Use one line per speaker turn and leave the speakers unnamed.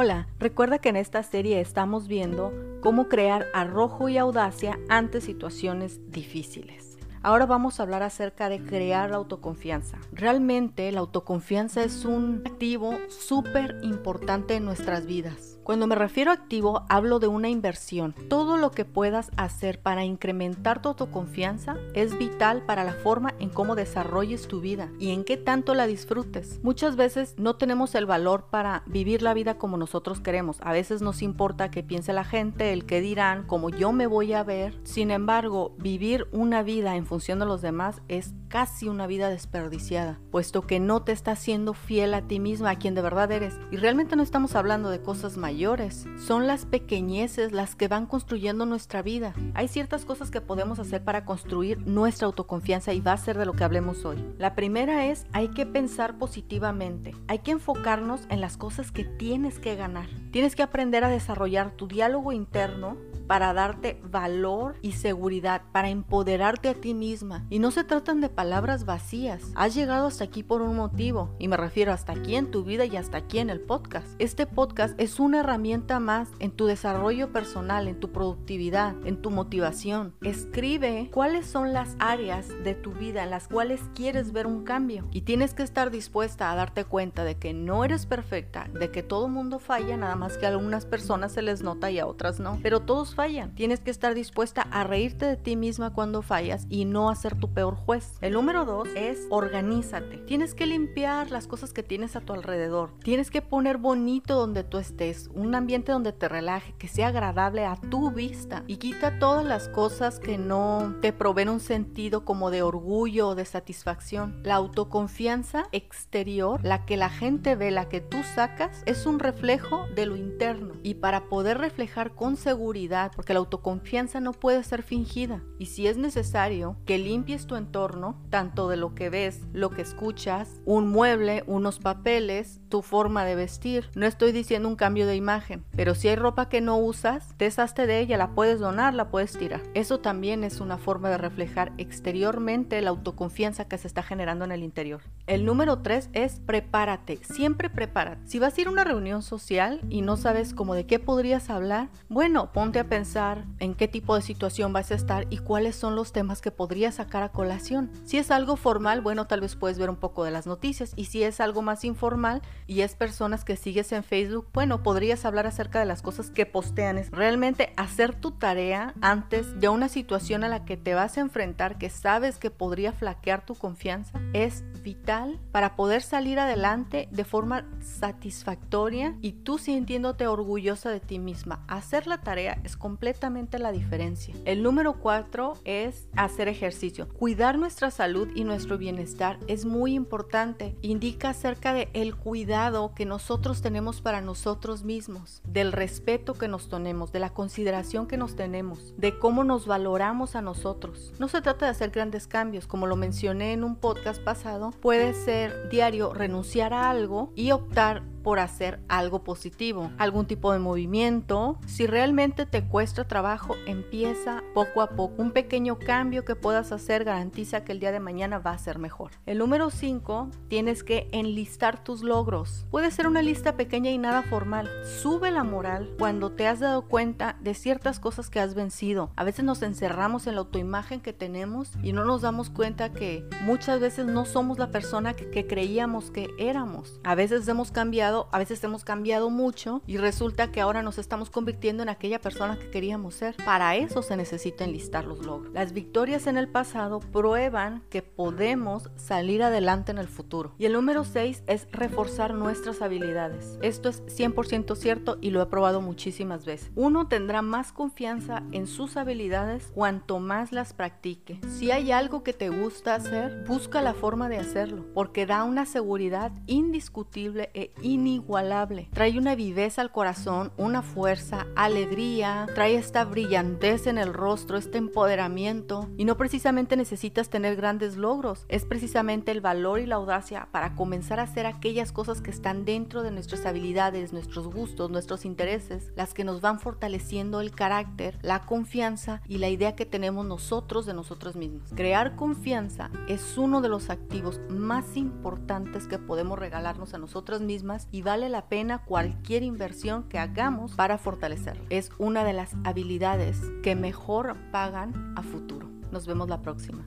Hola, recuerda que en esta serie estamos viendo cómo crear arrojo y audacia ante situaciones difíciles. Ahora vamos a hablar acerca de crear la autoconfianza. Realmente la autoconfianza es un activo súper importante en nuestras vidas. Cuando me refiero a activo, hablo de una inversión. Todo lo que puedas hacer para incrementar tu autoconfianza es vital para la forma en cómo desarrolles tu vida y en qué tanto la disfrutes. Muchas veces no tenemos el valor para vivir la vida como nosotros queremos. A veces nos importa que piense la gente, el que dirán, cómo yo me voy a ver. Sin embargo, vivir una vida en función de los demás es casi una vida desperdiciada, puesto que no te estás siendo fiel a ti misma, a quien de verdad eres. Y realmente no estamos hablando de cosas mayores son las pequeñeces las que van construyendo nuestra vida. Hay ciertas cosas que podemos hacer para construir nuestra autoconfianza y va a ser de lo que hablemos hoy. La primera es, hay que pensar positivamente. Hay que enfocarnos en las cosas que tienes que ganar. Tienes que aprender a desarrollar tu diálogo interno para darte valor y seguridad, para empoderarte a ti misma. Y no se tratan de palabras vacías. Has llegado hasta aquí por un motivo, y me refiero hasta aquí en tu vida y hasta aquí en el podcast. Este podcast es una herramienta más en tu desarrollo personal, en tu productividad, en tu motivación. Escribe cuáles son las áreas de tu vida en las cuales quieres ver un cambio. Y tienes que estar dispuesta a darte cuenta de que no eres perfecta, de que todo mundo falla, nada más que a algunas personas se les nota y a otras no. Pero todos fallan. Tienes que estar dispuesta a reírte de ti misma cuando fallas y no a ser tu peor juez. El número dos es organízate. Tienes que limpiar las cosas que tienes a tu alrededor. Tienes que poner bonito donde tú estés, un ambiente donde te relaje, que sea agradable a tu vista y quita todas las cosas que no te proveen un sentido como de orgullo o de satisfacción. La autoconfianza exterior, la que la gente ve, la que tú sacas, es un reflejo de lo interno y para poder reflejar con seguridad porque la autoconfianza no puede ser fingida. Y si es necesario que limpies tu entorno, tanto de lo que ves, lo que escuchas, un mueble, unos papeles, tu forma de vestir. No estoy diciendo un cambio de imagen, pero si hay ropa que no usas, deshazte de ella, la puedes donar, la puedes tirar. Eso también es una forma de reflejar exteriormente la autoconfianza que se está generando en el interior. El número tres es prepárate, siempre prepárate. Si vas a ir a una reunión social y no sabes cómo de qué podrías hablar, bueno, ponte a pensar en qué tipo de situación vas a estar y cuáles son los temas que podrías sacar a colación. Si es algo formal, bueno, tal vez puedes ver un poco de las noticias. Y si es algo más informal y es personas que sigues en Facebook, bueno, podrías hablar acerca de las cosas que postean. Es realmente hacer tu tarea antes de una situación a la que te vas a enfrentar que sabes que podría flaquear tu confianza es vital para poder salir adelante de forma satisfactoria y tú sintiéndote orgullosa de ti misma. Hacer la tarea es completamente la diferencia. El número cuatro es hacer ejercicio. Cuidar nuestra salud y nuestro bienestar es muy importante. Indica acerca de el cuidado que nosotros tenemos para nosotros mismos, del respeto que nos tenemos, de la consideración que nos tenemos, de cómo nos valoramos a nosotros. No se trata de hacer grandes cambios, como lo mencioné en un podcast pasado, puede ser diario renunciar a algo y optar por hacer algo positivo, algún tipo de movimiento. Si realmente te cuesta trabajo, empieza poco a poco. Un pequeño cambio que puedas hacer garantiza que el día de mañana va a ser mejor. El número 5, tienes que enlistar tus logros. Puede ser una lista pequeña y nada formal. Sube la moral cuando te has dado cuenta de ciertas cosas que has vencido. A veces nos encerramos en la autoimagen que tenemos y no nos damos cuenta que muchas veces no somos la persona que, que creíamos que éramos. A veces hemos cambiado a veces hemos cambiado mucho y resulta que ahora nos estamos convirtiendo en aquella persona que queríamos ser. Para eso se necesita enlistar los logros. Las victorias en el pasado prueban que podemos salir adelante en el futuro. Y el número 6 es reforzar nuestras habilidades. Esto es 100% cierto y lo he probado muchísimas veces. Uno tendrá más confianza en sus habilidades cuanto más las practique. Si hay algo que te gusta hacer, busca la forma de hacerlo, porque da una seguridad indiscutible e inigualable inigualable. Trae una viveza al corazón, una fuerza, alegría, trae esta brillantez en el rostro, este empoderamiento. Y no precisamente necesitas tener grandes logros, es precisamente el valor y la audacia para comenzar a hacer aquellas cosas que están dentro de nuestras habilidades, nuestros gustos, nuestros intereses, las que nos van fortaleciendo el carácter, la confianza y la idea que tenemos nosotros de nosotros mismos. Crear confianza es uno de los activos más importantes que podemos regalarnos a nosotras mismas y vale la pena cualquier inversión que hagamos para fortalecerlo. Es una de las habilidades que mejor pagan a futuro. Nos vemos la próxima.